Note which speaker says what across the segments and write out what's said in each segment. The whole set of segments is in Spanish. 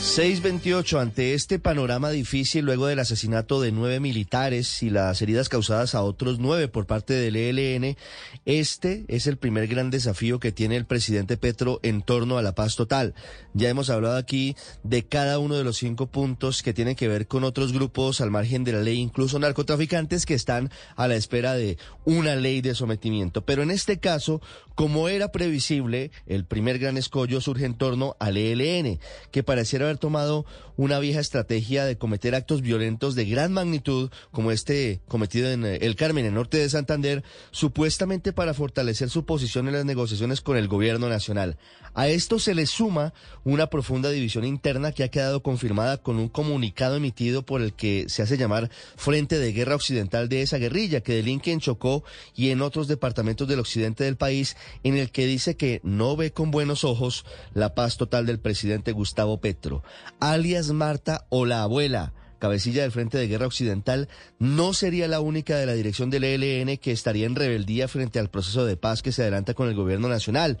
Speaker 1: 628 ante este panorama difícil luego del asesinato de nueve militares y las heridas causadas a otros nueve por parte del ELN, este es el primer gran desafío que tiene el presidente Petro en torno a la paz total. Ya hemos hablado aquí de cada uno de los cinco puntos que tienen que ver con otros grupos al margen de la ley, incluso narcotraficantes que están a la espera de una ley de sometimiento. Pero en este caso, como era previsible, el primer gran escollo surge en torno al ELN, que pareciera haber tomado una vieja estrategia de cometer actos violentos de gran magnitud, como este cometido en eh, el Carmen, en el norte de Santander, supuestamente para fortalecer su posición en las negociaciones con el gobierno nacional. A esto se le suma una profunda división interna que ha quedado confirmada con un comunicado emitido por el que se hace llamar Frente de Guerra Occidental de esa guerrilla que delinque en Chocó y en otros departamentos del occidente del país, en el que dice que no ve con buenos ojos la paz total del presidente Gustavo Petro, alias Marta o la abuela cabecilla del Frente de Guerra Occidental, no sería la única de la dirección del ELN que estaría en rebeldía frente al proceso de paz que se adelanta con el gobierno nacional.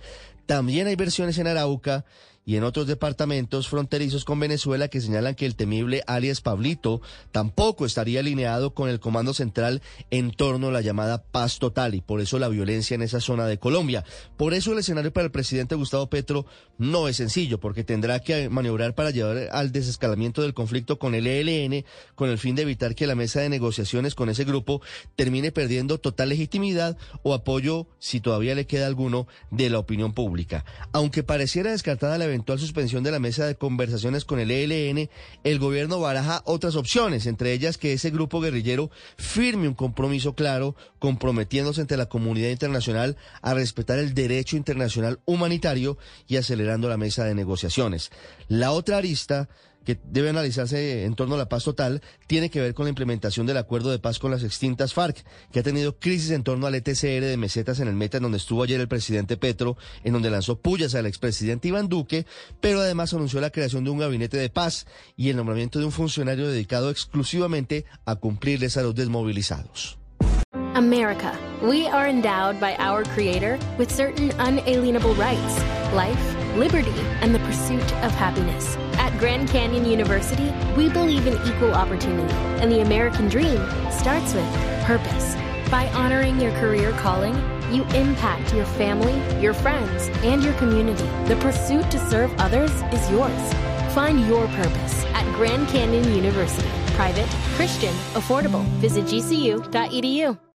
Speaker 1: También hay versiones en Arauca y en otros departamentos fronterizos con Venezuela que señalan que el temible alias Pablito tampoco estaría alineado con el Comando Central en torno a la llamada paz total y por eso la violencia en esa zona de Colombia. Por eso el escenario para el presidente Gustavo Petro no es sencillo, porque tendrá que maniobrar para llevar al desescalamiento del conflicto con el ELN con el fin de evitar que la mesa de negociaciones con ese grupo termine perdiendo total legitimidad o apoyo, si todavía le queda alguno, de la opinión pública. Aunque pareciera descartada la eventual suspensión de la mesa de conversaciones con el ELN, el gobierno baraja otras opciones, entre ellas que ese grupo guerrillero firme un compromiso claro, comprometiéndose ante la comunidad internacional a respetar el derecho internacional humanitario y acelerando la mesa de negociaciones. La otra arista que debe analizarse en torno a la paz total tiene que ver con la implementación del acuerdo de paz con las extintas FARC, que ha tenido crisis en torno al ETCR de mesetas en el Meta, en donde estuvo ayer el presidente Petro, en donde lanzó pullas al expresidente Iván Duque, pero además anunció la creación de un gabinete de paz y el nombramiento de un funcionario dedicado exclusivamente a cumplirles a los desmovilizados.
Speaker 2: America, we are endowed by our Creator with certain unalienable rights life, liberty, and the pursuit of happiness. At Grand Canyon University, we believe in equal opportunity, and the American dream starts with purpose. By honoring your career calling, you impact your family, your friends, and your community. The pursuit to serve others is yours. Find your purpose at Grand Canyon University. Private, Christian, affordable. Visit gcu.edu.